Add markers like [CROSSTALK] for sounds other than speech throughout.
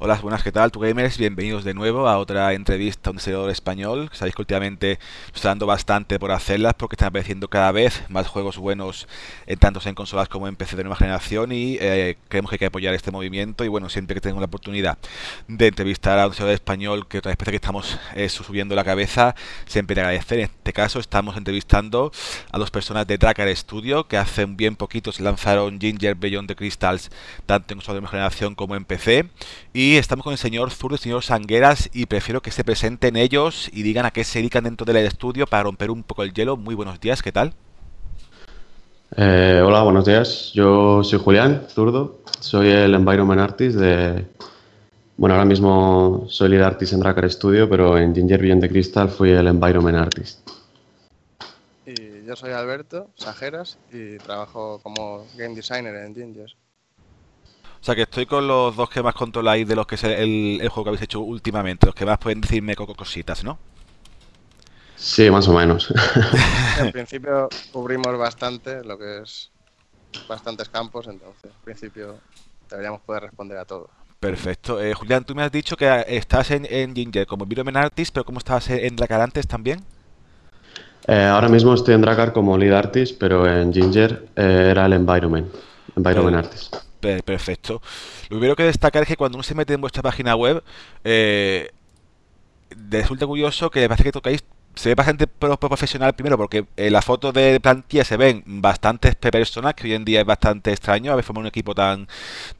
Hola, buenas, ¿qué tal? Tu gamers, bienvenidos de nuevo a otra entrevista a un servidor español. Sabéis que últimamente está dando bastante por hacerlas porque están apareciendo cada vez más juegos buenos, en tanto en consolas como en PC de nueva generación y eh, creemos que hay que apoyar este movimiento y bueno, siempre que tengo la oportunidad de entrevistar a un servidor español que otra vez que estamos eh, subiendo la cabeza, siempre te agradecer. En este caso estamos entrevistando a dos personas de Dracar Studio que hace bien poquito se lanzaron Ginger Beyond the Crystals tanto en consolas de nueva generación como en PC y y estamos con el señor Zurdo y el señor Sangueras y prefiero que se presenten ellos y digan a qué se dedican dentro del estudio para romper un poco el hielo. Muy buenos días, ¿qué tal? Eh, hola, buenos días. Yo soy Julián Zurdo, soy el Environment Artist de... Bueno, ahora mismo soy lead artist en Dracar Studio, pero en Ginger Beyond the Crystal fui el Environment Artist. Y yo soy Alberto Sajeras y trabajo como game designer en Ginger. O sea que estoy con los dos que más controláis de los que es el, juego que habéis hecho últimamente, los que más pueden decirme cositas, ¿no? Sí, más o menos. [LAUGHS] [LAUGHS] en principio cubrimos bastante lo que es bastantes campos, entonces en principio deberíamos poder responder a todo. Perfecto. Eh, Julián, tú me has dicho que estás en, Ginger como Environment Artist, pero ¿cómo estabas en Dracar antes también? Eh, ahora mismo estoy en Dracar como Lead Artist, pero en Ginger eh, era el Environment, Environment Artist. Perfecto. Lo primero que destacar es que cuando uno se mete en vuestra página web, eh, resulta curioso que parece que tocáis se ve bastante profesional primero porque en la foto de plantilla se ven bastantes personas que hoy en día es bastante extraño haber formado un equipo tan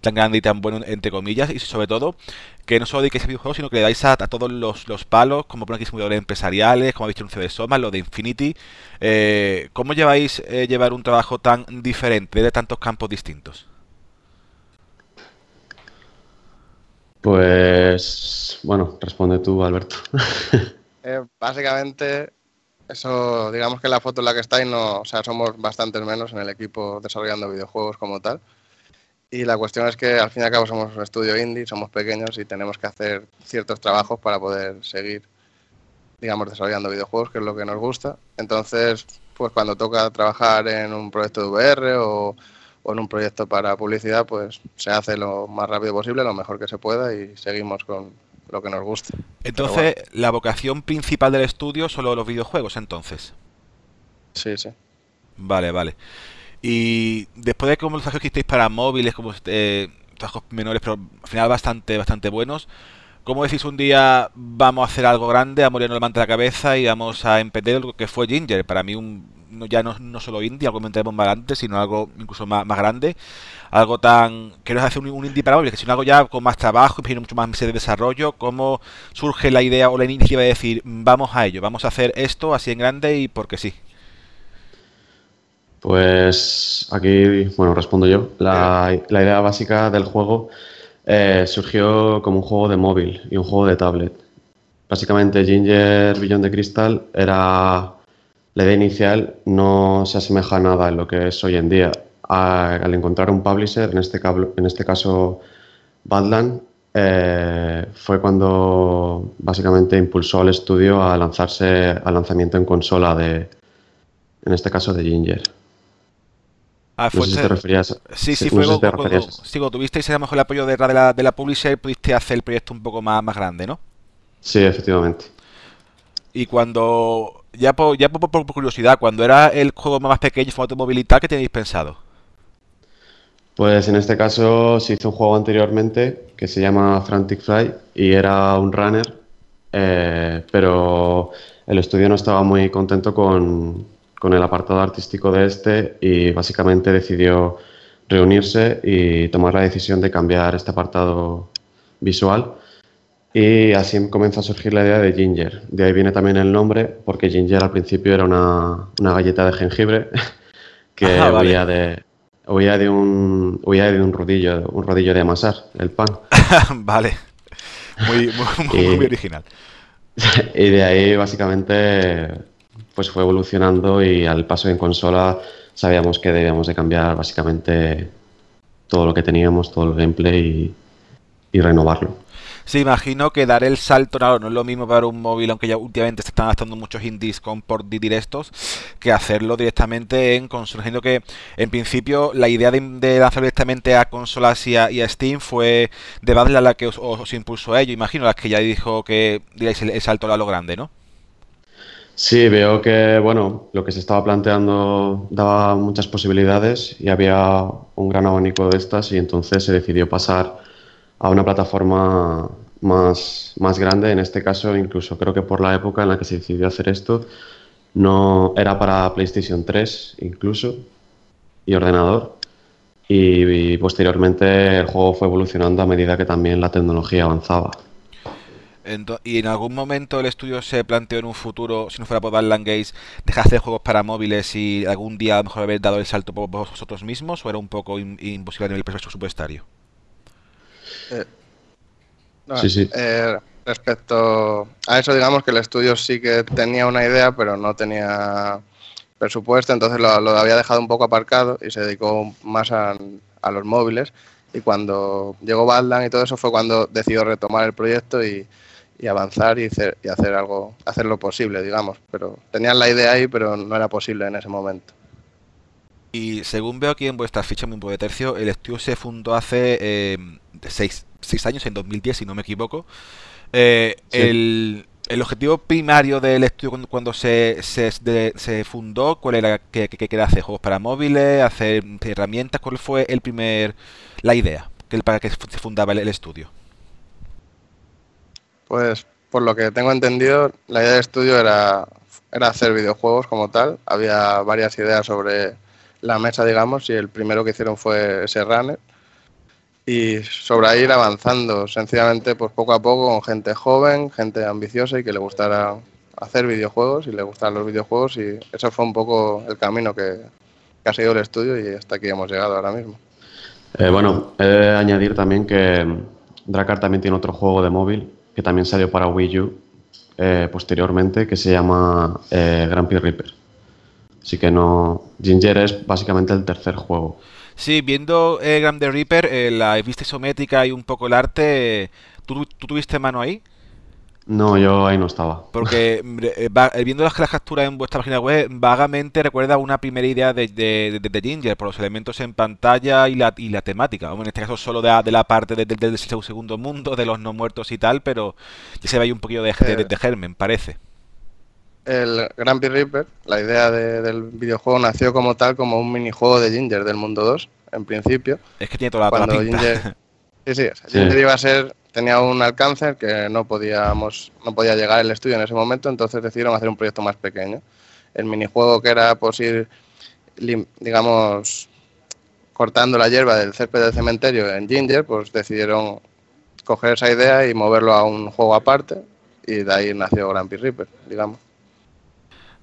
tan grande y tan bueno entre comillas y sobre todo que no solo dediquéis a videojuegos sino que le dais a, todos los, palos como ponen aquí simuladores empresariales como habéis visto un de Soma lo de Infinity eh, ¿cómo lleváis eh, llevar un trabajo tan diferente de tantos campos distintos? Pues, bueno, responde tú, Alberto. [LAUGHS] Eh, básicamente, eso, digamos que la foto en la que estáis, no, o sea, somos bastantes menos en el equipo desarrollando videojuegos como tal. Y la cuestión es que al fin y al cabo somos un estudio indie, somos pequeños y tenemos que hacer ciertos trabajos para poder seguir, digamos, desarrollando videojuegos, que es lo que nos gusta. Entonces, pues cuando toca trabajar en un proyecto de VR o o en un proyecto para publicidad, pues se hace lo más rápido posible, lo mejor que se pueda y seguimos con lo que nos guste. Entonces, la vocación principal del estudio son los videojuegos, entonces. Sí, sí. Vale, vale. Y después de como los trabajos que hicisteis para móviles, como eh, trabajos menores, pero al final bastante, bastante buenos, ¿cómo decís un día vamos a hacer algo grande, a morirnos el manta la cabeza y vamos a emprender lo que fue Ginger? Para mí un no, ya no, no solo indie, algo que comentaremos más adelante, sino algo incluso más, más grande, algo tan, es hacer un, indie para móviles, sino algo ya con más trabajo, y mucho más meses de desarrollo, cómo surge la idea o la iniciativa de decir, vamos a ello, vamos a hacer esto así en grande y porque sí. Pues aquí, bueno, respondo yo. La, la idea básica del juego eh, surgió como un juego de móvil y un juego de tablet. Básicamente Ginger Billón de Cristal era la idea inicial no se asemeja a nada en lo que es hoy en día. al encontrar un publisher, en este, en este caso Badland, eh, fue cuando básicamente impulsó al estudio a lanzarse al lanzamiento en consola de, en este caso de Ginger. Ah, no sé si te referías. Sí, sí, fue cuando, tuvisteis a lo mejor el apoyo de la, de la publisher, pudiste hacer el proyecto un poco más, más grande, ¿no? Sí, efectivamente. Y cuando ya por, ya por, curiosidad, cuando era el juego más pequeño, formato ¿qué tenéis pensado? Pues en este caso se hizo un juego anteriormente que se llama Frantic Fly y era un runner, eh, pero el estudio no estaba muy contento con, con, el apartado artístico de este y básicamente decidió reunirse y tomar la decisión de cambiar este apartado visual y así comenzó a surgir la idea de Ginger. De ahí viene también el nombre, porque Ginger al principio era una, galleta de jengibre [LAUGHS] que huía, de, de, un, de un rodillo, un rodillo de amasar, el pan. [LAUGHS] vale. Muy, muy, original. [LAUGHS] Y de ahí básicamente pues fue evolucionando y al paso en consola sabíamos que debíamos de cambiar básicamente todo lo que teníamos, todo el gameplay y renovarlo. Sí, imagino que dar el salto, no, es lo mismo para un móvil, aunque ya últimamente se están adaptando muchos indies con port directos, que hacerlo directamente en consola. Imagino que en principio la idea de, de lanzar directamente a consolas y a, Steam fue de Badla la que os, impulsó a ello, imagino, las que ya dijo que diréis el, salto a lo grande, ¿no? Sí, veo que bueno, lo que se estaba planteando daba muchas posibilidades y había un gran abanico de estas y entonces se decidió pasar a una plataforma más, más grande. En este caso, incluso creo que por la época en la que se decidió hacer esto, no era para PlayStation 3 incluso y ordenador. Y, posteriormente el juego fue evolucionando a medida que también la tecnología avanzaba. ¿Y en algún momento el estudio se planteó en un futuro, si no fuera por Badland Gates, dejar de hacer juegos para móviles y algún día a mejor haber dado el salto por vosotros mismos o era un poco imposible en el presupuestario? Eh, sí, sí. Eh, respecto a eso, digamos que el estudio sí que tenía una idea, pero no tenía presupuesto, entonces lo, había dejado un poco aparcado y se dedicó más a, los móviles. Y cuando llegó Badland y todo eso fue cuando decidió retomar el proyecto y, avanzar y hacer, y hacer algo, hacer lo posible, digamos. Pero tenían la idea ahí, pero no era posible en ese momento. Y según veo aquí en vuestra ficha muy de tercio, el estudio se fundó hace eh, seis, años, en 2010, si no me equivoco. Eh, el, objetivo primario del estudio cuando, se, se, fundó, ¿cuál era? ¿Que, quería hacer juegos para móviles, hacer herramientas? ¿Cuál fue el primer la idea que, para que se fundaba el, estudio? Pues por lo que tengo entendido, la idea del estudio era, era hacer videojuegos como tal. Había varias ideas sobre la mesa, digamos, y el primero que hicieron fue ese runner. Y sobre ir avanzando, sencillamente, pues poco a poco, con gente joven, gente ambiciosa y que le gustara hacer videojuegos y le gustaran los videojuegos. Y eso fue un poco el camino que, ha seguido el estudio y hasta aquí hemos llegado ahora mismo. Eh, bueno, he de añadir también que Dracar también tiene otro juego de móvil que también salió para Wii U eh, posteriormente que se llama eh, Grand Prix Reaper. Así que no. Ginger es básicamente el tercer juego. Sí, viendo eh, Grand Reaper, eh, la vista isométrica y un poco el arte, ¿tú, tuviste mano ahí? No, yo ahí no estaba. Porque [LAUGHS] eh, eh, viendo las, capturas en vuestra página web, vagamente recuerda una primera idea de, de, Ginger, por los elementos en pantalla y la, y la temática. en este caso solo de, la parte del segundo mundo, de los no muertos y tal, pero ya se ve ahí un poquito de, de, germen, parece el Grand Prix Reaper, la idea del videojuego nació como tal, como un minijuego de Ginger del mundo 2, en principio. Es que tiene toda la, Cuando Ginger, sí, sí, Ginger iba a ser, tenía un alcance que no podíamos, no podía llegar el estudio en ese momento, entonces decidieron hacer un proyecto más pequeño. El minijuego que era pues ir, digamos, cortando la hierba del césped del cementerio en Ginger, pues decidieron coger esa idea y moverlo a un juego aparte y de ahí nació Grand Prix Reaper, digamos.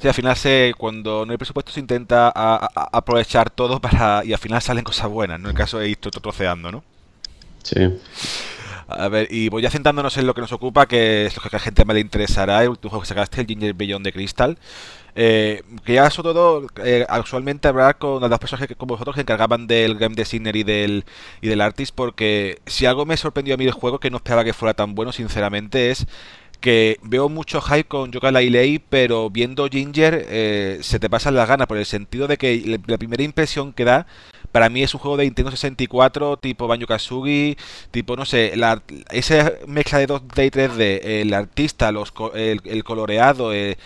Sí, al final se, cuando no hay presupuesto se intenta aprovechar todo para y al final salen cosas buenas, ¿no? En el caso de ir troceando, ¿no? Sí. A ver, y voy ya centrándonos en lo que nos ocupa, que es lo que a la gente me le interesará, el último juego que sacaste, el Ginger Beyond de Crystal. Eh, quería sobre todo eh, actualmente hablar con las dos personas que, como vosotros que encargaban del game designer y del, y del artist, porque si algo me sorprendió a mí del juego, que no esperaba que fuera tan bueno, sinceramente, es que veo mucho hype con Yoga Lei, pero viendo Ginger eh, se te pasan las ganas por el sentido de que la primera impresión que da para mí es un juego de Nintendo 64 tipo Banjo Kazooie, tipo no sé, la, esa mezcla de 2D y 3D, el artista, los, el, coloreado, eh,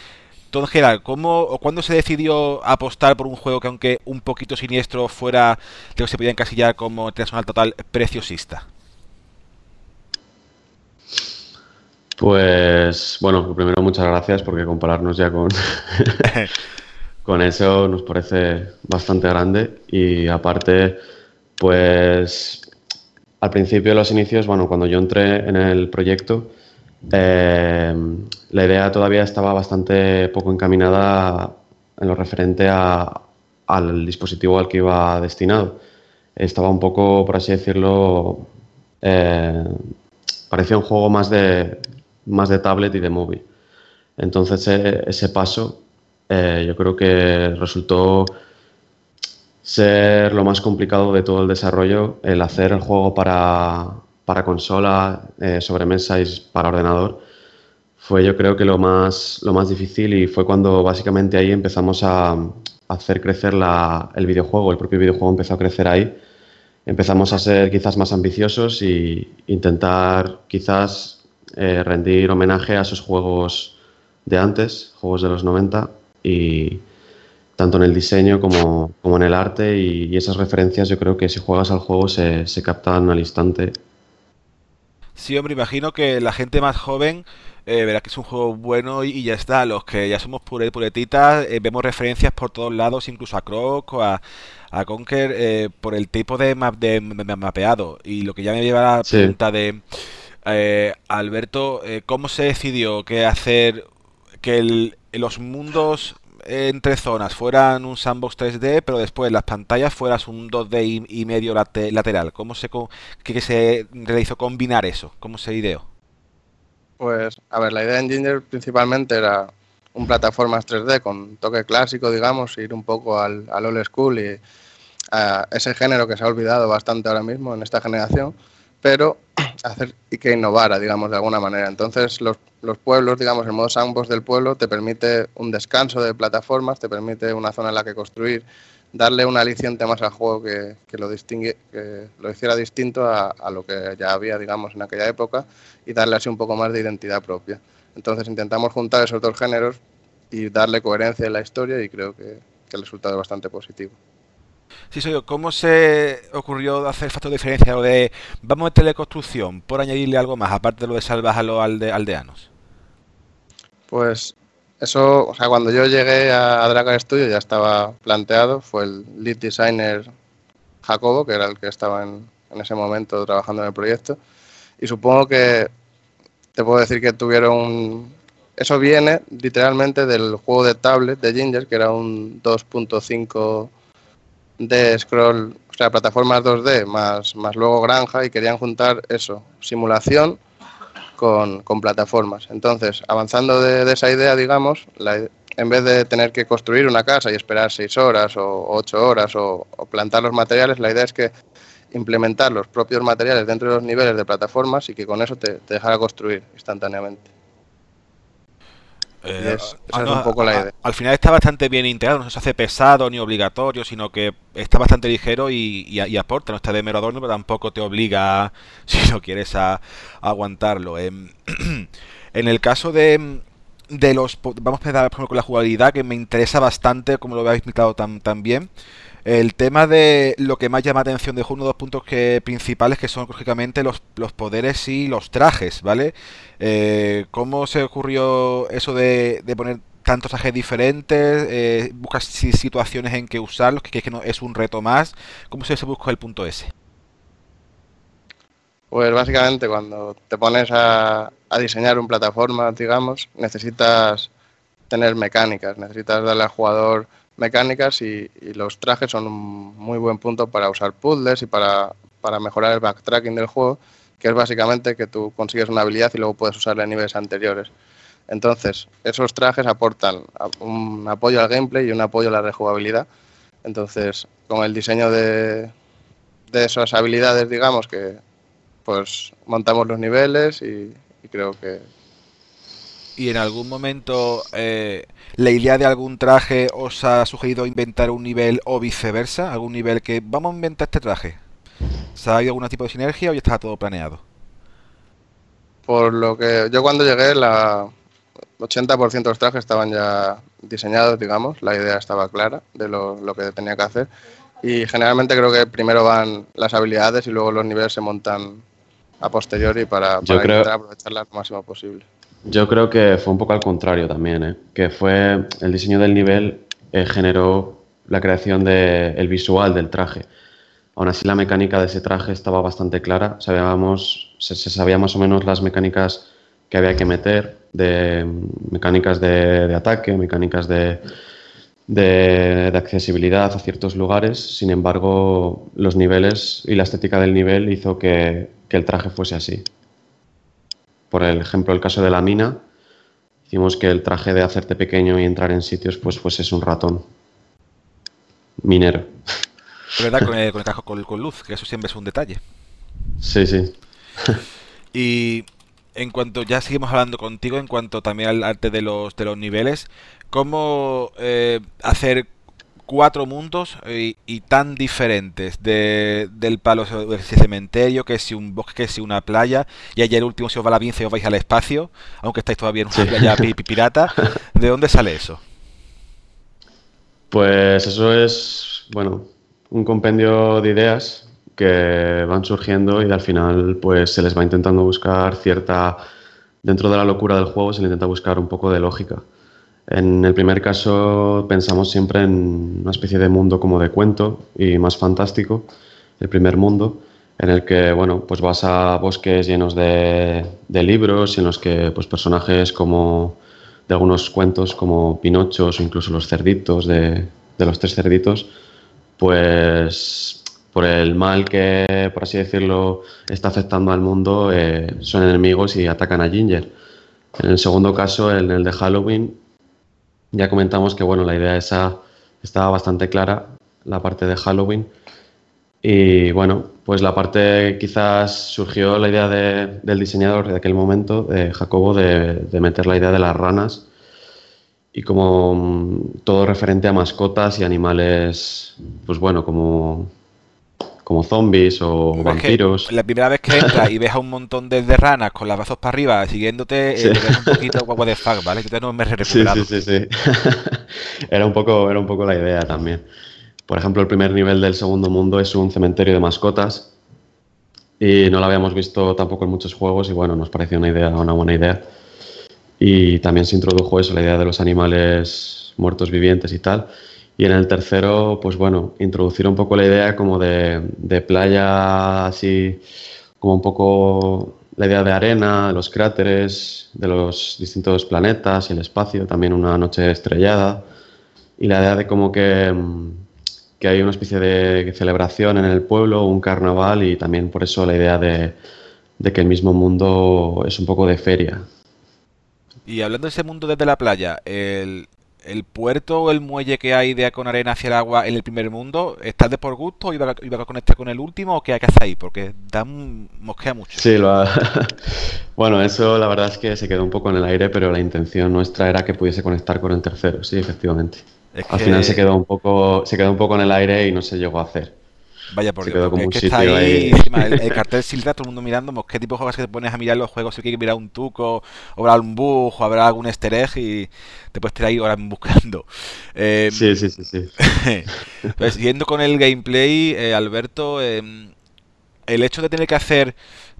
todo en general, ¿cómo o cuándo se decidió apostar por un juego que aunque un poquito siniestro fuera lo que se podía encasillar como internacional total preciosista? Pues bueno, primero muchas gracias porque compararnos ya con, [LAUGHS] con eso nos parece bastante grande y aparte, pues al principio de los inicios, bueno, cuando yo entré en el proyecto, eh, la idea todavía estaba bastante poco encaminada en lo referente al dispositivo al que iba destinado. Estaba un poco, por así decirlo, eh, parecía un juego más de, más de tablet y de móvil. Entonces ese paso eh, yo creo que resultó ser lo más complicado de todo el desarrollo, el hacer el juego para, para consola, eh, sobremesa y para ordenador, fue yo creo que lo más, lo más difícil y fue cuando básicamente ahí empezamos a, hacer crecer el videojuego, el propio videojuego empezó a crecer ahí. Empezamos a ser quizás más ambiciosos y intentar quizás eh, rendir homenaje a esos juegos de antes, juegos de los 90 y tanto en el diseño como, en el arte y, esas referencias yo creo que si juegas al juego se, se captan al instante. Sí, hombre, imagino que la gente más joven eh, verá que es un juego bueno y, ya está. Los que ya somos pure, puretitas, eh, vemos referencias por todos lados, incluso a Croc o a, a Conker, eh, por el tipo de, map, de, mapeado. Y lo que ya me lleva a la pregunta de Alberto, ¿cómo se decidió que hacer que los mundos entre zonas fueran un sandbox 3D, pero después las pantallas fueras un 2D y, medio lateral. ¿Cómo se, que, se realizó combinar eso? ¿Cómo se ideó? Pues, a ver, la idea en Ginger principalmente era un plataformas 3D con toque clásico, digamos, ir un poco al, al old school y a ese género que se ha olvidado bastante ahora mismo en esta generación pero [CLEARS THROAT] hacer y que innovara, digamos, de alguna manera. Entonces, los, los, pueblos, digamos, el modo sandbox del pueblo te permite un descanso de plataformas, te permite una zona en la que construir, darle un aliciente más al juego que, que lo distingue, que lo hiciera distinto a, a, lo que ya había, digamos, en aquella época y darle así un poco más de identidad propia. Entonces, intentamos juntar esos dos géneros y darle coherencia en la historia y creo que, que el resultado es bastante positivo. Sí, soy yo. ¿Cómo se ocurrió hacer factor de diferencia de vamos a meterle construcción por añadirle algo más, aparte de lo de salvar a los aldeanos? Pues eso, o sea, cuando yo llegué a Dragon Studio ya estaba planteado, fue el lead designer Jacobo, que era el que estaba en, en ese momento trabajando en el proyecto, y supongo que te puedo decir que tuvieron Eso viene literalmente del juego de tablet de Ginger, que era un 2.5 de scroll, o sea, plataformas 2D más, más luego granja y querían juntar eso, simulación con, con plataformas. Entonces, avanzando de, esa idea, digamos, en vez de tener que construir una casa y esperar seis horas o ocho horas o, plantar los materiales, la idea es que implementar los propios materiales dentro de los niveles de plataformas y que con eso te, te dejara construir instantáneamente. Eh, al final está bastante bien integrado, no se hace pesado ni obligatorio, sino que está bastante ligero y, aporta. No está de mero adorno, pero tampoco te obliga, [LAUGHS] si no quieres, a, aguantarlo. En, [CLEARS THROAT] en, el caso de, de los. Vamos a empezar con la jugabilidad, que me interesa bastante, como lo habéis explicado tan, tan bien. El tema de lo que más llama atención de uno de los puntos que, principales que son lógicamente los, los poderes y los trajes, ¿vale? Eh, ¿Cómo se ocurrió eso de, poner tantos trajes diferentes? Eh, ¿Buscas situaciones en que usarlos? Que, que no, es un reto más. ¿Cómo se busca el punto ese? Pues básicamente cuando te pones a, a diseñar un plataforma, digamos, necesitas tener mecánicas, necesitas darle al jugador mecánicas y, los trajes son un muy buen punto para usar puzzles y para, para, mejorar el backtracking del juego, que es básicamente que tú consigues una habilidad y luego puedes usarla en niveles anteriores. Entonces, esos trajes aportan un apoyo al gameplay y un apoyo a la rejugabilidad. Entonces, con el diseño de, de esas habilidades, digamos que pues montamos los niveles y creo que, y en algún momento eh, la idea de algún traje os ha sugerido inventar un nivel o viceversa, algún nivel que vamos a inventar este traje. ¿Se ha habido algún tipo de sinergia o ya está todo planeado? Por lo que yo cuando llegué, la 80% de los trajes estaban ya diseñados, digamos, la idea estaba clara de lo, que tenía que hacer. Y generalmente creo que primero van las habilidades y luego los niveles se montan a posteriori para, para intentar aprovecharlas lo máximo posible. Yo creo que fue un poco al contrario también, ¿eh? que fue el diseño del nivel eh, generó la creación del visual del traje. Aún así la mecánica de ese traje estaba bastante clara, sabíamos, se, sabía más o menos las mecánicas que había que meter, de mecánicas de, ataque, mecánicas de, de, accesibilidad a ciertos lugares, sin embargo los niveles y la estética del nivel hizo que el traje fuese así por ejemplo, el caso de la mina, hicimos que el traje de hacerte pequeño y entrar en sitios, pues, pues es un ratón minero. verdad, con [LAUGHS] el, con el con, luz, que eso siempre es un detalle. Sí, sí. [LAUGHS] y en cuanto, ya seguimos hablando contigo, en cuanto también al arte de los, de los niveles, ¿cómo eh, hacer cuatro mundos y, tan diferentes de, del palo ese cementerio, que si un bosque, que si una playa, y ayer el último si os va la pinza y os vais al espacio, aunque estáis todavía en una playa pirata, [LAUGHS] ¿de dónde sale eso? Pues eso es, bueno, un compendio de ideas que van surgiendo y al final pues se les va intentando buscar cierta, dentro de la locura del juego se le intenta buscar un poco de lógica. En el primer caso pensamos siempre en una especie de mundo como de cuento y más fantástico, el primer mundo, en el que bueno, pues vas a bosques llenos de, libros, en los que pues, personajes como de algunos cuentos como Pinochos o incluso los cerditos de, de los tres cerditos, pues por el mal que, por así decirlo, está afectando al mundo, eh, son enemigos y atacan a Ginger. En el segundo caso, en el de Halloween, ya comentamos que bueno, la idea esa estaba bastante clara, la parte de Halloween. Y bueno, pues la parte quizás surgió la idea del diseñador de aquel momento, de Jacobo, de, meter la idea de las ranas y como mm, todo referente a mascotas y animales, pues bueno, como como zombies o vampiros. La primera vez que entras y ves a un montón de, ranas con las brazos para arriba siguiéndote, eh, te ves un poquito guapo de fuck, ¿vale? Yo no me he recuperado. Sí, sí, sí. [LAUGHS] era, un poco, era un poco la idea también. Por ejemplo, el primer nivel del segundo mundo es un cementerio de mascotas y no lo habíamos visto tampoco en muchos juegos y bueno, nos pareció una idea, una buena idea. Y también se introdujo eso, la idea de los animales muertos vivientes y tal. Y en el tercero, pues bueno, introducir un poco la idea como de, playa, así como un poco la idea de arena, de los cráteres, de los distintos planetas y el espacio, también una noche estrellada. Y la idea de como que, que hay una especie de celebración en el pueblo, un carnaval y también por eso la idea de, de que el mismo mundo es un poco de feria. Y hablando de ese mundo desde la playa, el, el puerto o el muelle que hay de con arena hacia el agua en el primer mundo, ¿está de por gusto o iba a, iba a conectar con el último o qué hay que hacer ahí? Porque da mosquea mucho. Sí, lo ha... [LAUGHS] bueno, eso la verdad es que se quedó un poco en el aire, pero la intención nuestra era que pudiese conectar con el tercero, sí, efectivamente. Al final se quedó un poco, se quedó un poco en el aire y no se llegó a hacer. Vaya por Dios, es que está ahí, Encima, el, [LAUGHS] cartel Silda, todo el mundo mirando, pues, qué tipo de juegos que te pones a mirar los juegos, si quieres mirar un tuco, o habrá un bug, o habrá algún easter egg y te puedes tirar ahí ahora buscando. [LAUGHS] Eh, sí, sí, sí, sí. [LAUGHS] pues, siguiendo con el gameplay, eh, Alberto, eh, el hecho de tener que hacer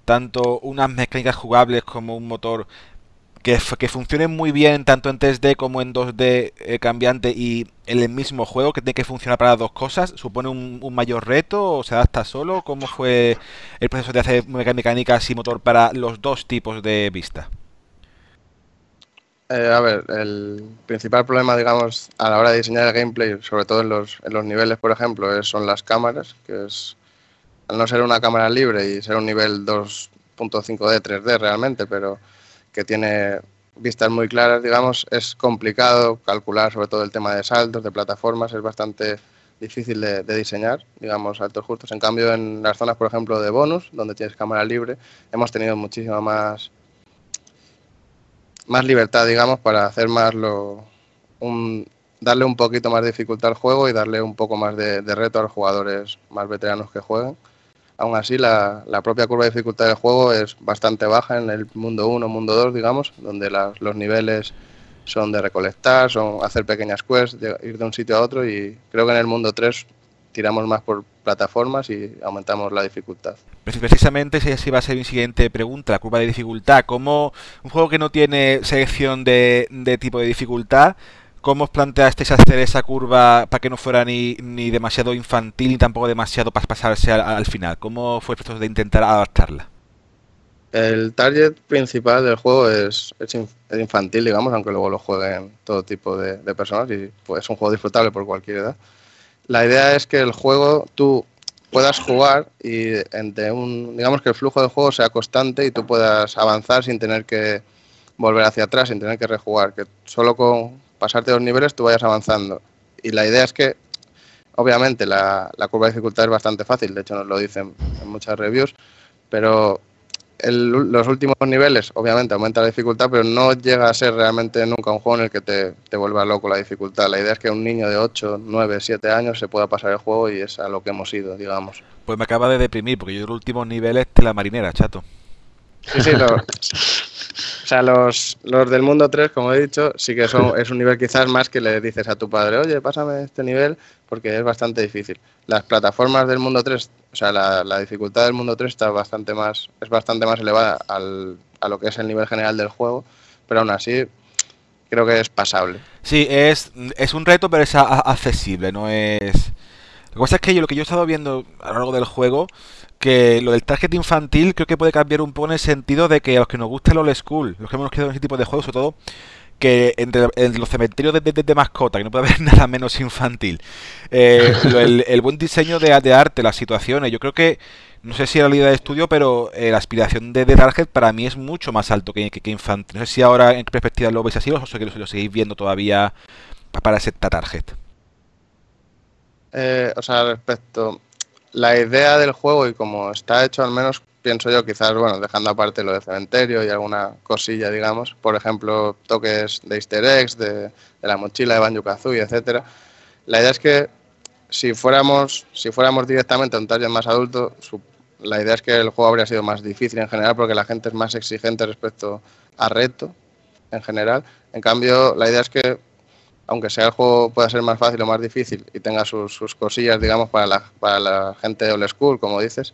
tanto unas mecánicas jugables como un motor que, que funcionen muy bien tanto en 3D como en 2D eh, cambiante y en el mismo juego que tiene que funcionar para las dos cosas, ¿supone un, mayor reto o se adapta solo? ¿Cómo fue el proceso de hacer mecánicas y motor para los dos tipos de vista? Eh, a ver, el principal problema, digamos, a la hora de diseñar el gameplay, sobre todo en los, en los niveles, por ejemplo, son las cámaras, que es, al no ser una cámara libre y ser un nivel 2.5D, 3D realmente, pero que tiene vistas muy claras, digamos, es complicado calcular sobre todo el tema de saltos, de plataformas, es bastante difícil de, diseñar, digamos, saltos justos. En cambio, en las zonas, por ejemplo, de bonus, donde tienes cámara libre, hemos tenido muchísima más, más libertad, digamos, para hacer más lo, un, darle un poquito más de dificultad al juego y darle un poco más de reto a los jugadores más veteranos que jueguen Aún así, la, propia curva de dificultad del juego es bastante baja en el mundo 1, mundo 2, digamos, donde los niveles son de recolectar, son hacer pequeñas quests, ir de un sitio a otro y creo que en el mundo 3 tiramos más por plataformas y aumentamos la dificultad. Precisamente esa iba a ser mi siguiente pregunta, la curva de dificultad. ¿Cómo un juego que no tiene selección de, de tipo de dificultad ¿Cómo os planteasteis hacer esa curva para que no fuera ni, ni demasiado infantil ni tampoco demasiado para pasarse al, final? ¿Cómo fue el proceso de intentar adaptarla? El target principal del juego es, infantil, digamos, aunque luego lo jueguen todo tipo de, personas y pues, es un juego disfrutable por cualquier edad. La idea es que el juego tú puedas jugar y entre un, digamos que el flujo de juego sea constante y tú puedas avanzar sin tener que volver hacia atrás, sin tener que rejugar, que solo con, pasarte los niveles tú vayas avanzando. Y la idea es que, obviamente, la, curva de dificultad es bastante fácil, de hecho nos lo dicen en muchas reviews, pero los últimos niveles, obviamente, aumenta la dificultad, pero no llega a ser realmente nunca un juego en el que te, te, vuelva loco la dificultad. La idea es que un niño de 8, 9, 7 años se pueda pasar el juego y es a lo que hemos ido, digamos. Pues me acaba de deprimir, porque yo los últimos niveles de la marinera, chato. Sí, sí, [LAUGHS] o sea, los, los del mundo 3, como he dicho, sí que son, es un nivel quizás más que le dices a tu padre, oye, pásame este nivel, porque es bastante difícil. Las plataformas del mundo 3, o sea, la, dificultad del mundo 3 está bastante más, es bastante más elevada al, a lo que es el nivel general del juego, pero aún así creo que es pasable. Sí, es, es un reto, pero es accesible, no es... Lo que pasa es que yo, lo que yo he estado viendo a lo largo del juego que lo del target infantil creo que puede cambiar un poco en el sentido de que a los que nos gusta el old school, los que hemos quedado en ese tipo de juegos, sobre todo que entre, los cementerios de, de, mascota, que no puede haber [LAUGHS] nada menos infantil, eh, [LAUGHS] el, buen diseño de, de, arte, las situaciones, yo creo que, no sé si era la idea de estudio, pero eh, la aspiración de, Target para mí es mucho más alto que, que, infantil. No sé si ahora en perspectiva lo veis así o si lo, seguís viendo todavía para ese Target. Eh, o sea, respecto la idea del juego y como está hecho, al menos pienso yo, quizás, bueno, dejando aparte lo de cementerio y alguna cosilla, digamos, por ejemplo, toques de easter eggs, de, la mochila de Banjo Kazooie, etcétera. La idea es que si fuéramos, si fuéramos directamente a un taller más adulto, la idea es que el juego habría sido más difícil en general porque la gente es más exigente respecto a reto en general. En cambio, la idea es que aunque sea el juego pueda ser más fácil o más difícil y tenga sus, cosillas, digamos, para la, gente de old school, como dices,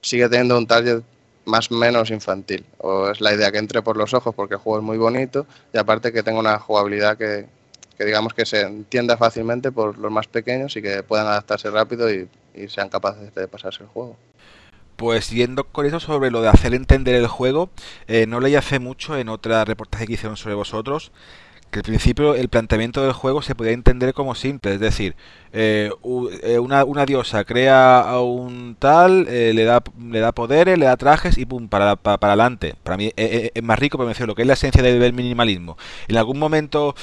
sigue teniendo un target más o menos infantil. O es la idea que entre por los ojos porque el juego es muy bonito y aparte que tenga una jugabilidad que, digamos que se entienda fácilmente por los más pequeños y que puedan adaptarse rápido y, sean capaces de pasarse el juego. Pues yendo con eso sobre lo de hacer entender el juego, eh, no leí hace mucho en otra reportaje que hicieron sobre vosotros que al principio el planteamiento del juego se podía entender como simple, es decir, eh, eh, una, una, diosa crea a un tal, eh, le da le da poderes, le da trajes y pum, para, para, adelante. Para mí es, más rico, pero me lo que es la esencia del, minimalismo. En algún momento...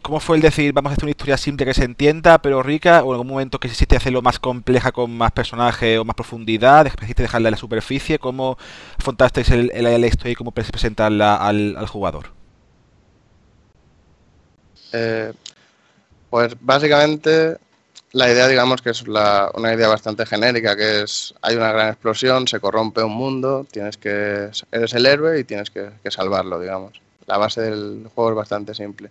¿Cómo fue el decir, vamos a hacer una historia simple que se entienda, pero rica? ¿O en algún momento que quisiste hacerlo más compleja, con más personajes o más profundidad? ¿Quisiste dejarla en la superficie? ¿Cómo afrontasteis el, historia y cómo presentarla al, al jugador? Eh, pues básicamente la idea, digamos que es una idea bastante genérica, que es hay una gran explosión, se corrompe un mundo, tienes que eres el héroe y tienes que, salvarlo, digamos. La base del juego es bastante simple.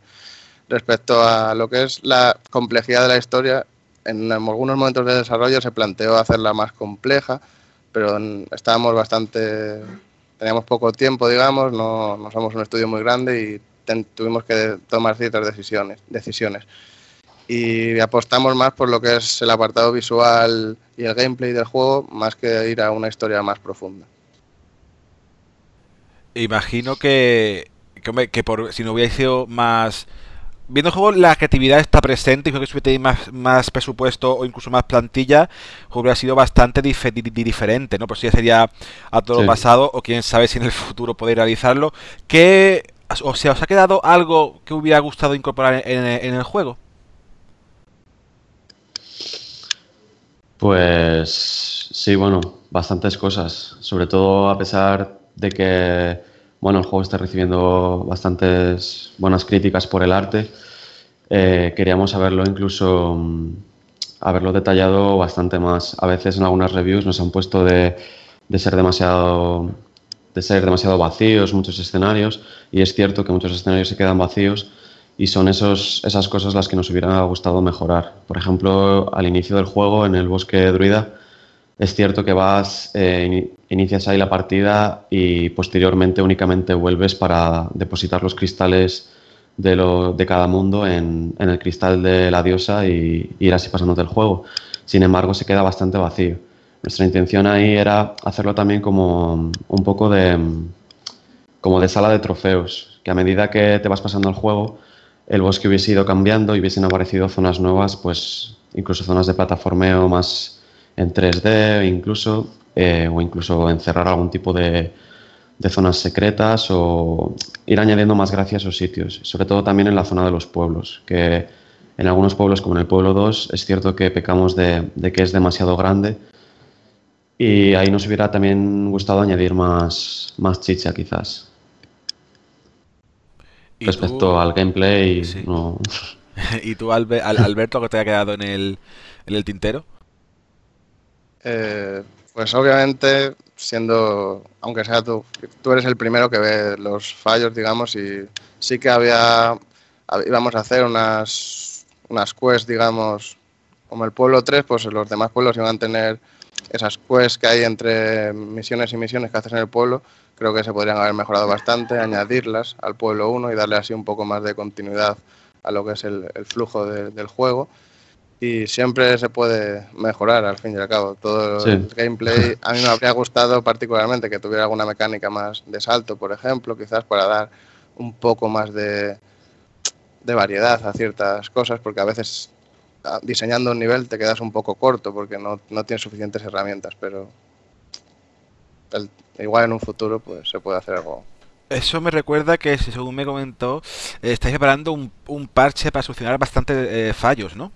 Respecto a lo que es la complejidad de la historia, en algunos momentos de desarrollo se planteó hacerla más compleja, pero estábamos bastante, teníamos poco tiempo, digamos, no, no somos un estudio muy grande y tuvimos que tomar ciertas decisiones, decisiones. Y apostamos más por lo que es el apartado visual y el gameplay del juego, más que ir a una historia más profunda. Imagino que, que, por, si no hubiera sido más viendo el juego, la creatividad está presente y creo que si hubiera más, más presupuesto o incluso más plantilla, hubiera sido bastante diferente, ¿no? Pues ya sería a todo pasado o quién sabe si en el futuro podéis realizarlo. ¿Qué o sea, ¿os ha quedado algo que hubiera gustado incorporar en, el juego? Pues sí, bueno, bastantes cosas. Sobre todo a pesar de que bueno, el juego está recibiendo bastantes buenas críticas por el arte. Eh, queríamos haberlo incluso mm, haberlo detallado bastante más. A veces en algunas reviews nos han puesto de, de ser demasiado de ser demasiado vacíos muchos escenarios y es cierto que muchos escenarios se quedan vacíos y son esos, esas cosas las que nos hubiera gustado mejorar. Por ejemplo, al inicio del juego, en el bosque druida, es cierto que vas, eh, inicias ahí la partida y posteriormente únicamente vuelves para depositar los cristales de, lo, de cada mundo en, en, el cristal de la diosa y, y ir así pasándote el juego. Sin embargo, se queda bastante vacío. Nuestra intención ahí era hacerlo también como un poco de, como de sala de trofeos, que a medida que te vas pasando el juego, el bosque hubiese ido cambiando y hubiesen aparecido zonas nuevas, pues incluso zonas de plataformeo más en 3D incluso, eh, o incluso encerrar algún tipo de, de, zonas secretas o ir añadiendo más gracia a esos sitios, sobre todo también en la zona de los pueblos, que en algunos pueblos como en el pueblo 2 es cierto que pecamos de, de que es demasiado grande Y ahí nos hubiera también gustado añadir más, más chicha, quizás. Respecto al gameplay, no. [LAUGHS] ¿Y tú, Alberto, que te ha quedado en el, en el tintero? Eh, pues obviamente, siendo, aunque sea tú, tú eres el primero que ve los fallos, digamos, y sí que había, íbamos a hacer unas, unas quests, digamos, como el pueblo 3, pues los demás pueblos iban a tener esas quests que hay entre misiones y misiones que haces en el pueblo, creo que se podrían haber mejorado bastante, añadirlas al pueblo 1 y darle así un poco más de continuidad a lo que es el, flujo del juego. Y siempre se puede mejorar al fin y al cabo. Todo el gameplay, a mí me habría gustado particularmente que tuviera alguna mecánica más de salto, por ejemplo, quizás para dar un poco más de, de variedad a ciertas cosas, porque a veces diseñando un nivel te quedas un poco corto porque no, no tienes suficientes herramientas, pero igual en un futuro pues se puede hacer algo. Eso me recuerda que, según me comentó, estáis preparando un, un parche para solucionar bastantes eh, fallos, ¿no?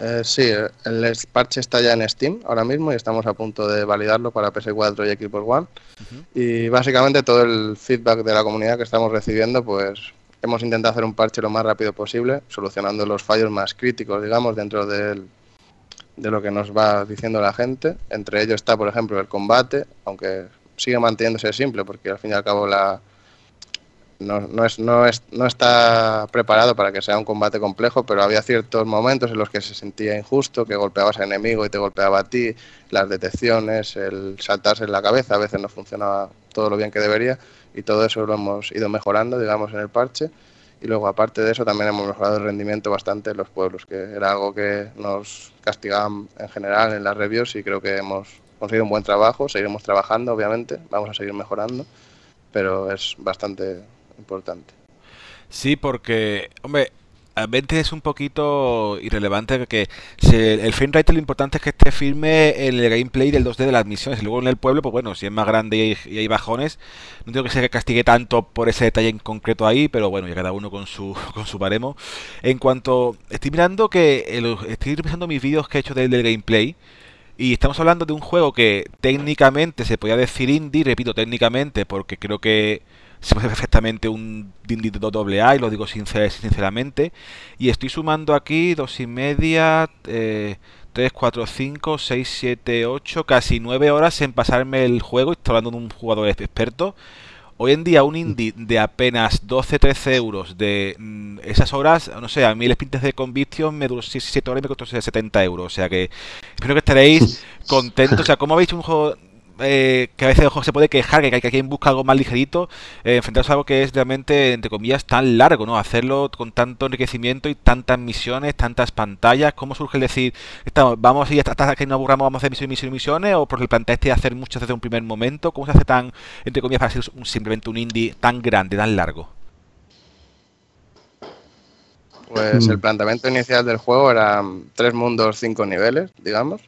Eh, sí, el parche está ya en Steam ahora mismo y estamos a punto de validarlo para PS4 y Xbox One. Y básicamente todo el feedback de la comunidad que estamos recibiendo, pues hemos intentado hacer un parche lo más rápido posible, solucionando los fallos más críticos, digamos, dentro de lo que nos va diciendo la gente. Entre ellos está, por ejemplo, el combate, aunque sigue manteniéndose simple, porque al fin y al cabo la, no, es, no, es, no está preparado para que sea un combate complejo, pero había ciertos momentos en los que se sentía injusto, que golpeabas a enemigo y te golpeaba a ti, las detecciones, el saltarse en la cabeza, a veces no funcionaba todo lo bien que debería y todo eso lo hemos ido mejorando, digamos, en el parche. Y luego, aparte de eso, también hemos mejorado el rendimiento bastante en los pueblos, que era algo que nos castigaban en general en las reviews y creo que hemos conseguido un buen trabajo. Seguiremos trabajando, obviamente, vamos a seguir mejorando, pero es bastante importante. Sí, porque, hombre, realmente es un poquito irrelevante que si el frame rate lo importante es que esté firme en el gameplay del 2D de las misiones. Y luego en el pueblo, pues bueno, si es más grande y hay, bajones, no tengo que ser que castigue tanto por ese detalle en concreto ahí, pero bueno, ya cada uno con su [LAUGHS] con su baremo. En cuanto estoy mirando que estoy revisando mis vídeos que he hecho del, del gameplay. Y estamos hablando de un juego que técnicamente se podía decir indie, repito, técnicamente, porque creo que se puede perfectamente un doble A y lo digo sinceramente. Y estoy sumando aquí dos y media, eh, 3, 4, 5, 6, 7, 8, casi 9 horas en pasarme el juego. Estoy hablando de un jugador experto. Hoy en día un indie de apenas 12-13 euros de mm, esas horas, no sé, a mí el Splinter de Conviction me duró 7 horas y me costó 70 euros. O sea que espero que estaréis [LAUGHS] contentos. O sea, ¿cómo habéis un juego eh, que a veces se puede quejar, que, que quien busca algo más ligerito, eh, enfrentarse a algo que es realmente, entre comillas, tan largo, ¿no? Hacerlo con tanto enriquecimiento y tantas misiones, tantas pantallas. ¿Cómo surge el decir, estamos, vamos a ir hasta, que no aburramos, vamos a hacer misiones, misiones, misiones? ¿O porque el planteaste hacer muchas desde un primer momento? ¿Cómo se hace tan, entre comillas, para ser simplemente un indie tan grande, tan largo? Pues el planteamiento inicial del juego era tres mundos, cinco niveles, digamos,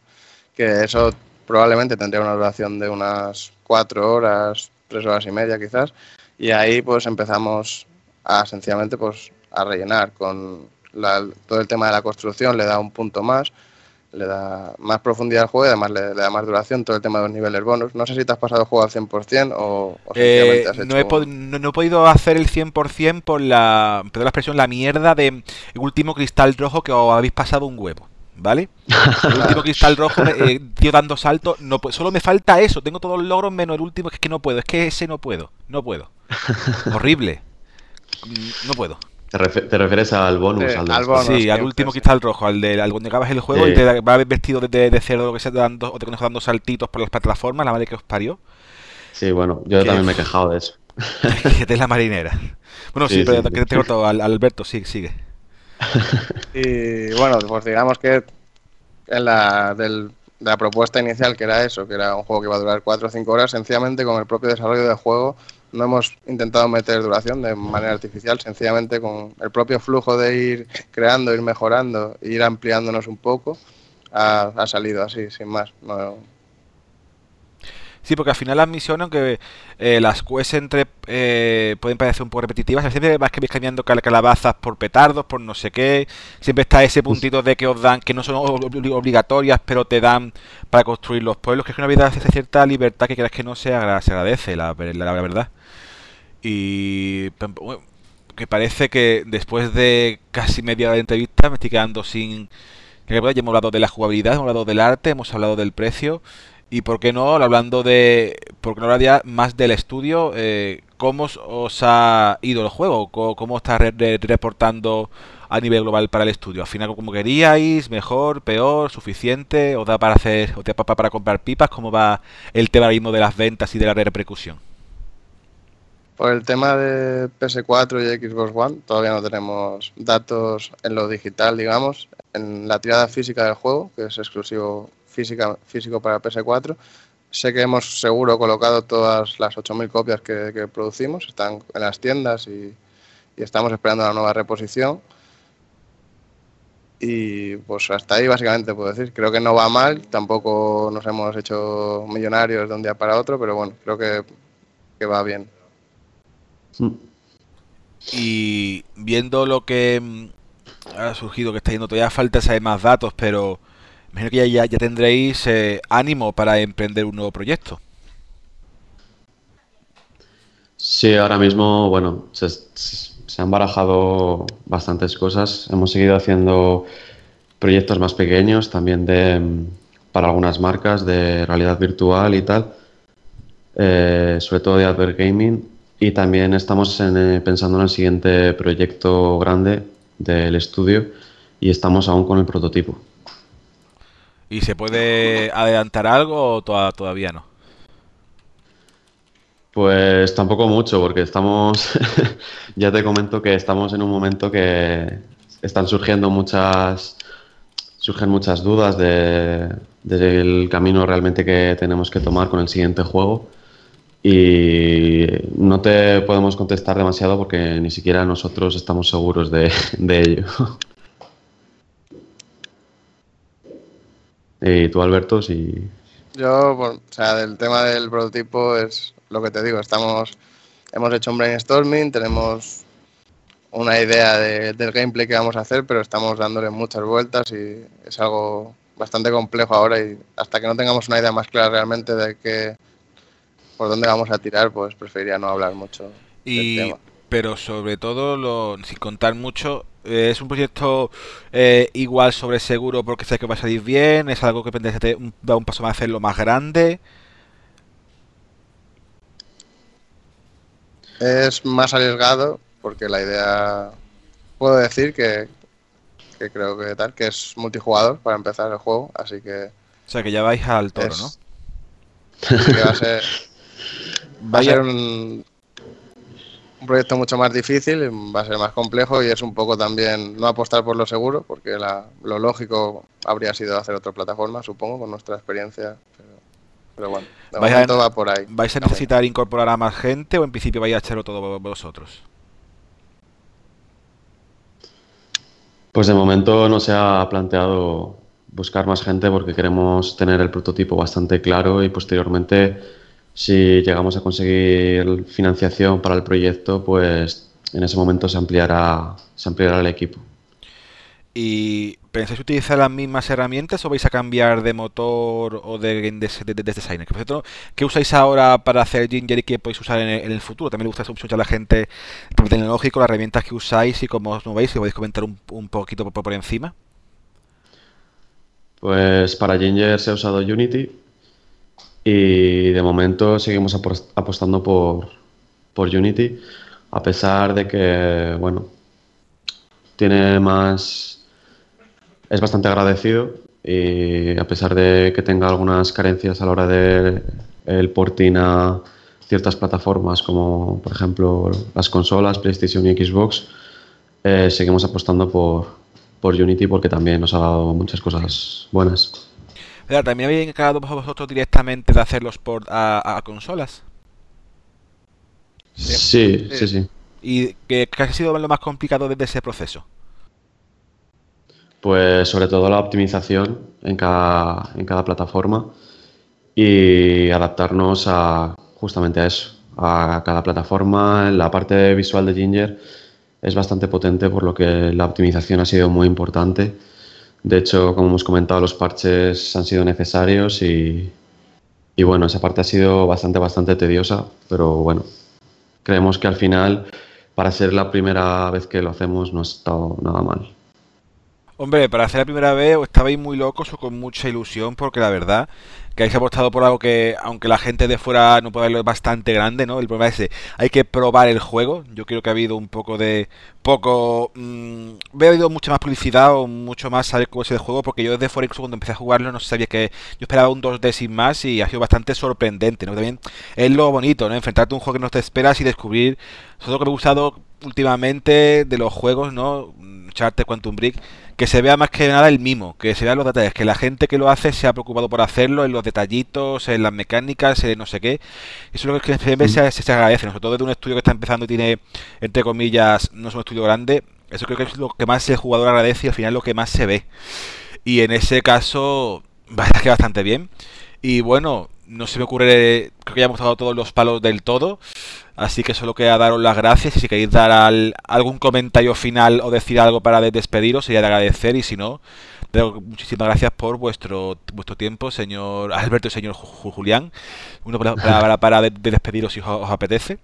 que eso probablemente tendría una duración de unas cuatro horas, tres horas y media quizás, y ahí pues empezamos a sencillamente pues a rellenar con todo el tema de la construcción, le da un punto más, le da más profundidad al juego y además le, da más duración todo el tema de los niveles bonus. No sé si te has pasado el juego al 100% o, o eh, has hecho... No he, no, he, podido hacer el 100% por la, perdón la expresión, la mierda de último cristal rojo que os habéis pasado un huevo. ¿Vale? [LAUGHS] El último cristal rojo, eh, tío dando salto, no solo me falta eso, tengo todos los logros menos el último, es que no puedo, es que ese no puedo, no puedo. [LAUGHS] Horrible. Mm, no puedo. ¿Te, refieres al bonus? al, bonus, sí, al último cristal rojo, al de al donde acabas el juego y te va vestido de, de cerdo lo que sea dando, o te conejo dando saltitos por las plataformas, la madre que os parió. Sí, bueno, yo también me he [LAUGHS] quejado de eso. que es la marinera. Bueno, sí, pero que te corto, Alberto, sigue, sigue. Y bueno, pues digamos que en la, de la propuesta inicial, que era eso, que era un juego que iba a durar 4 o 5 horas, sencillamente con el propio desarrollo del juego no hemos intentado meter duración de manera artificial, sencillamente con el propio flujo de ir creando, ir mejorando, ir ampliándonos un poco, ha, salido así, sin más. No, Sí, porque al final las misiones, aunque eh, las quests entre eh, pueden parecer un poco repetitivas, siempre vas que vais cambiando calabazas por petardos, por no sé qué. Siempre está ese puntito de que os dan, que no son obligatorias, pero te dan para construir los pueblos, que es una vida de cierta libertad que creas que no se, agradece, la, la, verdad. Y que parece que después de casi media hora de entrevista me estoy quedando sin... Ya hemos hablado de la jugabilidad, hemos hablado del arte, hemos hablado del precio y por qué no, hablando de, por qué no hablaría más del estudio, eh, ¿cómo os ha ido el juego? ¿Cómo, está reportando a nivel global para el estudio? ¿Al final como queríais? ¿Mejor? ¿Peor? ¿Suficiente? ¿O da para hacer, o da para, para comprar pipas? ¿Cómo va el tema mismo de las ventas y de la repercusión? Por el tema de PS4 y Xbox One, todavía no tenemos datos en lo digital, digamos. En la tirada física del juego, que es exclusivo física, físico para PS4. Sé que hemos seguro colocado todas las 8.000 copias que, producimos, están en las tiendas y, estamos esperando la nueva reposición. Y pues hasta ahí básicamente puedo decir. Creo que no va mal, tampoco nos hemos hecho millonarios de un día para otro, pero bueno, creo que, que va bien. Y viendo lo que mm, ha surgido, que está yendo todavía falta saber más datos, pero Imagino que ya, ya tendréis eh, ánimo para emprender un nuevo proyecto. Sí, ahora mismo, bueno, se, han barajado bastantes cosas. Hemos seguido haciendo proyectos más pequeños, también de para algunas marcas de realidad virtual y tal, eh, sobre todo de Advert Gaming. Y también estamos eh, pensando en el siguiente proyecto grande del estudio y estamos aún con el prototipo. ¿Y se puede adelantar algo o todavía no? Pues tampoco mucho, porque estamos, [LAUGHS] ya te comento que estamos en un momento que están surgiendo muchas, surgen muchas dudas de, del camino realmente que tenemos que tomar con el siguiente juego y no te podemos contestar demasiado porque ni siquiera nosotros estamos seguros de, de ello. [LAUGHS] ¿Y tú, Alberto, si...? Yo, o sea, del tema del prototipo es lo que te digo, estamos, hemos hecho un brainstorming, tenemos una idea del gameplay que vamos a hacer, pero estamos dándole muchas vueltas y es algo bastante complejo ahora y hasta que no tengamos una idea más clara realmente de que por dónde vamos a tirar, pues preferiría no hablar mucho del tema. Pero sobre todo, lo, sin contar mucho, eh, ¿Es un proyecto eh, igual sobre seguro porque sé que va a salir bien? ¿Es algo que pendiente dar un paso más a hacerlo más grande? Es más arriesgado porque la idea, puedo decir que, creo que tal, que es multijugador para empezar el juego, así que... O sea, que ya vais al toro, ¿no? [LAUGHS] va a ser, va a ser un, un proyecto mucho más difícil, va a ser más complejo y es un poco también no apostar por lo seguro, porque lo lógico habría sido hacer otra plataforma, supongo, con nuestra experiencia. Pero, bueno, de momento va por ahí. ¿Vais a necesitar incorporar a más gente o en principio vais a echarlo todo vosotros? Pues de momento no se ha planteado buscar más gente porque queremos tener el prototipo bastante claro y posteriormente si llegamos a conseguir financiación para el proyecto, pues en ese momento se ampliará, se ampliará el equipo. ¿Y pensáis utilizar las mismas herramientas o vais a cambiar de motor o de game designer? ¿Qué usáis ahora para hacer Ginger y qué podéis usar en el, futuro? También le gusta mucho a la gente tecnológico, las herramientas que usáis y cómo os movéis, si podéis comentar un, un poquito por, por encima. Pues para Ginger se ha usado Unity, y de momento seguimos apostando por, por Unity, a pesar de que, bueno, tiene más. es bastante agradecido y a pesar de que tenga algunas carencias a la hora de porting a ciertas plataformas como por ejemplo las consolas, PlayStation y Xbox, eh, seguimos apostando por, por Unity porque también nos ha dado muchas cosas buenas. ¿También habéis encargado vosotros directamente de hacerlos por a, consolas? Sí, sí, sí. ¿Y qué, ha sido lo más complicado desde ese proceso? Pues sobre todo la optimización en cada, en cada plataforma y adaptarnos a justamente a eso, a cada plataforma. La parte visual de Ginger es bastante potente, por lo que la optimización ha sido muy importante. De hecho, como hemos comentado, los parches han sido necesarios y, y bueno, esa parte ha sido bastante, bastante tediosa, pero bueno, creemos que al final, para ser la primera vez que lo hacemos, no ha estado nada mal. Hombre, para hacer la primera vez estabais muy locos o con mucha ilusión, porque la verdad que habéis apostado por algo que, aunque la gente de fuera no pueda verlo, es bastante grande, ¿no? El problema es ese, hay que probar el juego. Yo creo que ha habido un poco de... poco... Mmm, he habido mucha más publicidad o mucho más saber cómo es el juego, porque yo desde fuera incluso cuando empecé a jugarlo no sabía que... Yo esperaba un 2D sin más y ha sido bastante sorprendente, ¿no? También es lo bonito, ¿no? Enfrentarte a un juego que no te esperas y descubrir... Eso es lo que me ha gustado últimamente de los juegos, ¿no? Charter Quantum Brick que se vea más que nada el mimo, que se vean los detalles, que la gente que lo hace se ha preocupado por hacerlo, en los detallitos, en las mecánicas, en no sé qué. Eso es lo que se, se, se agradece, sobre todo de un estudio que está empezando y tiene, entre comillas, no es un estudio grande. Eso creo que es lo que más el jugador agradece y al final lo que más se ve. Y en ese caso, [LAUGHS] que bastante bien. Y bueno, no se me ocurre, creo que ya hemos dado todos los palos del todo. Así que solo queda daros las gracias y si queréis dar algún comentario final o decir algo para despediros sería de agradecer y si no, muchísimas gracias por vuestro vuestro tiempo, señor Alberto y señor Julián. Una [LAUGHS] palabra para, despediros si os, apetece.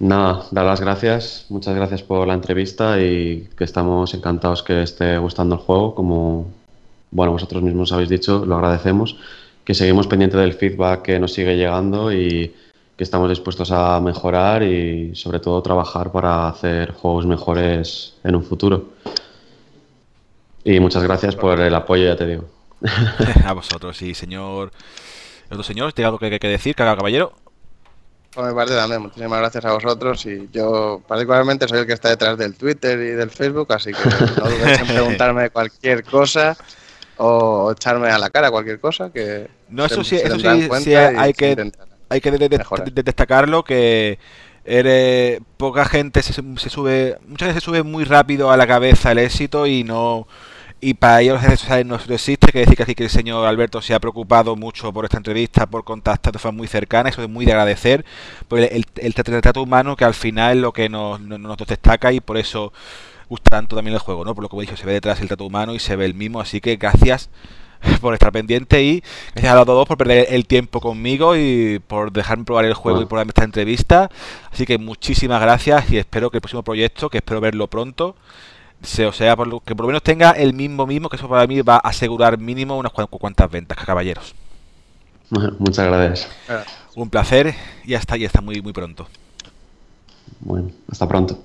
Nada, dar las gracias, muchas gracias por la entrevista y que estamos encantados que esté gustando el juego, como bueno vosotros mismos habéis dicho, lo agradecemos, que seguimos pendientes del feedback que nos sigue llegando y que estamos dispuestos a mejorar y sobre todo trabajar para hacer juegos mejores en un futuro. Y muchas gracias por el apoyo, ya te digo. [LAUGHS] a vosotros, sí, señor. Otro señor, ¿tiene algo que, que decir, caballero? Por mi parte también, muchísimas gracias a vosotros y yo particularmente soy el que está detrás del Twitter y del Facebook, así que no dudéis en [LAUGHS] preguntarme cualquier cosa o echarme a la cara cualquier cosa que no eso sí, eso sí, hay que hay que destacarlo que eres, poca gente se, sube, muchas veces se sube muy rápido a la cabeza el éxito y no y para ellos las redes sociales no existe, que decir que, que el señor Alberto se ha preocupado mucho por esta entrevista, por contactar de forma muy cercana, eso es muy de agradecer, por el, el, trato humano que al final es lo que nos, nos, destaca y por eso gusta tanto también el juego, ¿no? Por lo que como he dicho, se ve detrás el trato humano y se ve el mismo, así que gracias [LAUGHS] por estar pendiente y gracias a los dos por perder el tiempo conmigo y por dejarme probar el juego y por darme esta entrevista. Así que muchísimas gracias y espero que el próximo proyecto, que espero verlo pronto, se, o sea, por lo, que por lo menos tenga el mismo mismo, que eso para mí va a asegurar mínimo unas cuantas ventas, caballeros. muchas gracias. Un placer y hasta, y hasta muy, muy pronto. Bueno, hasta pronto.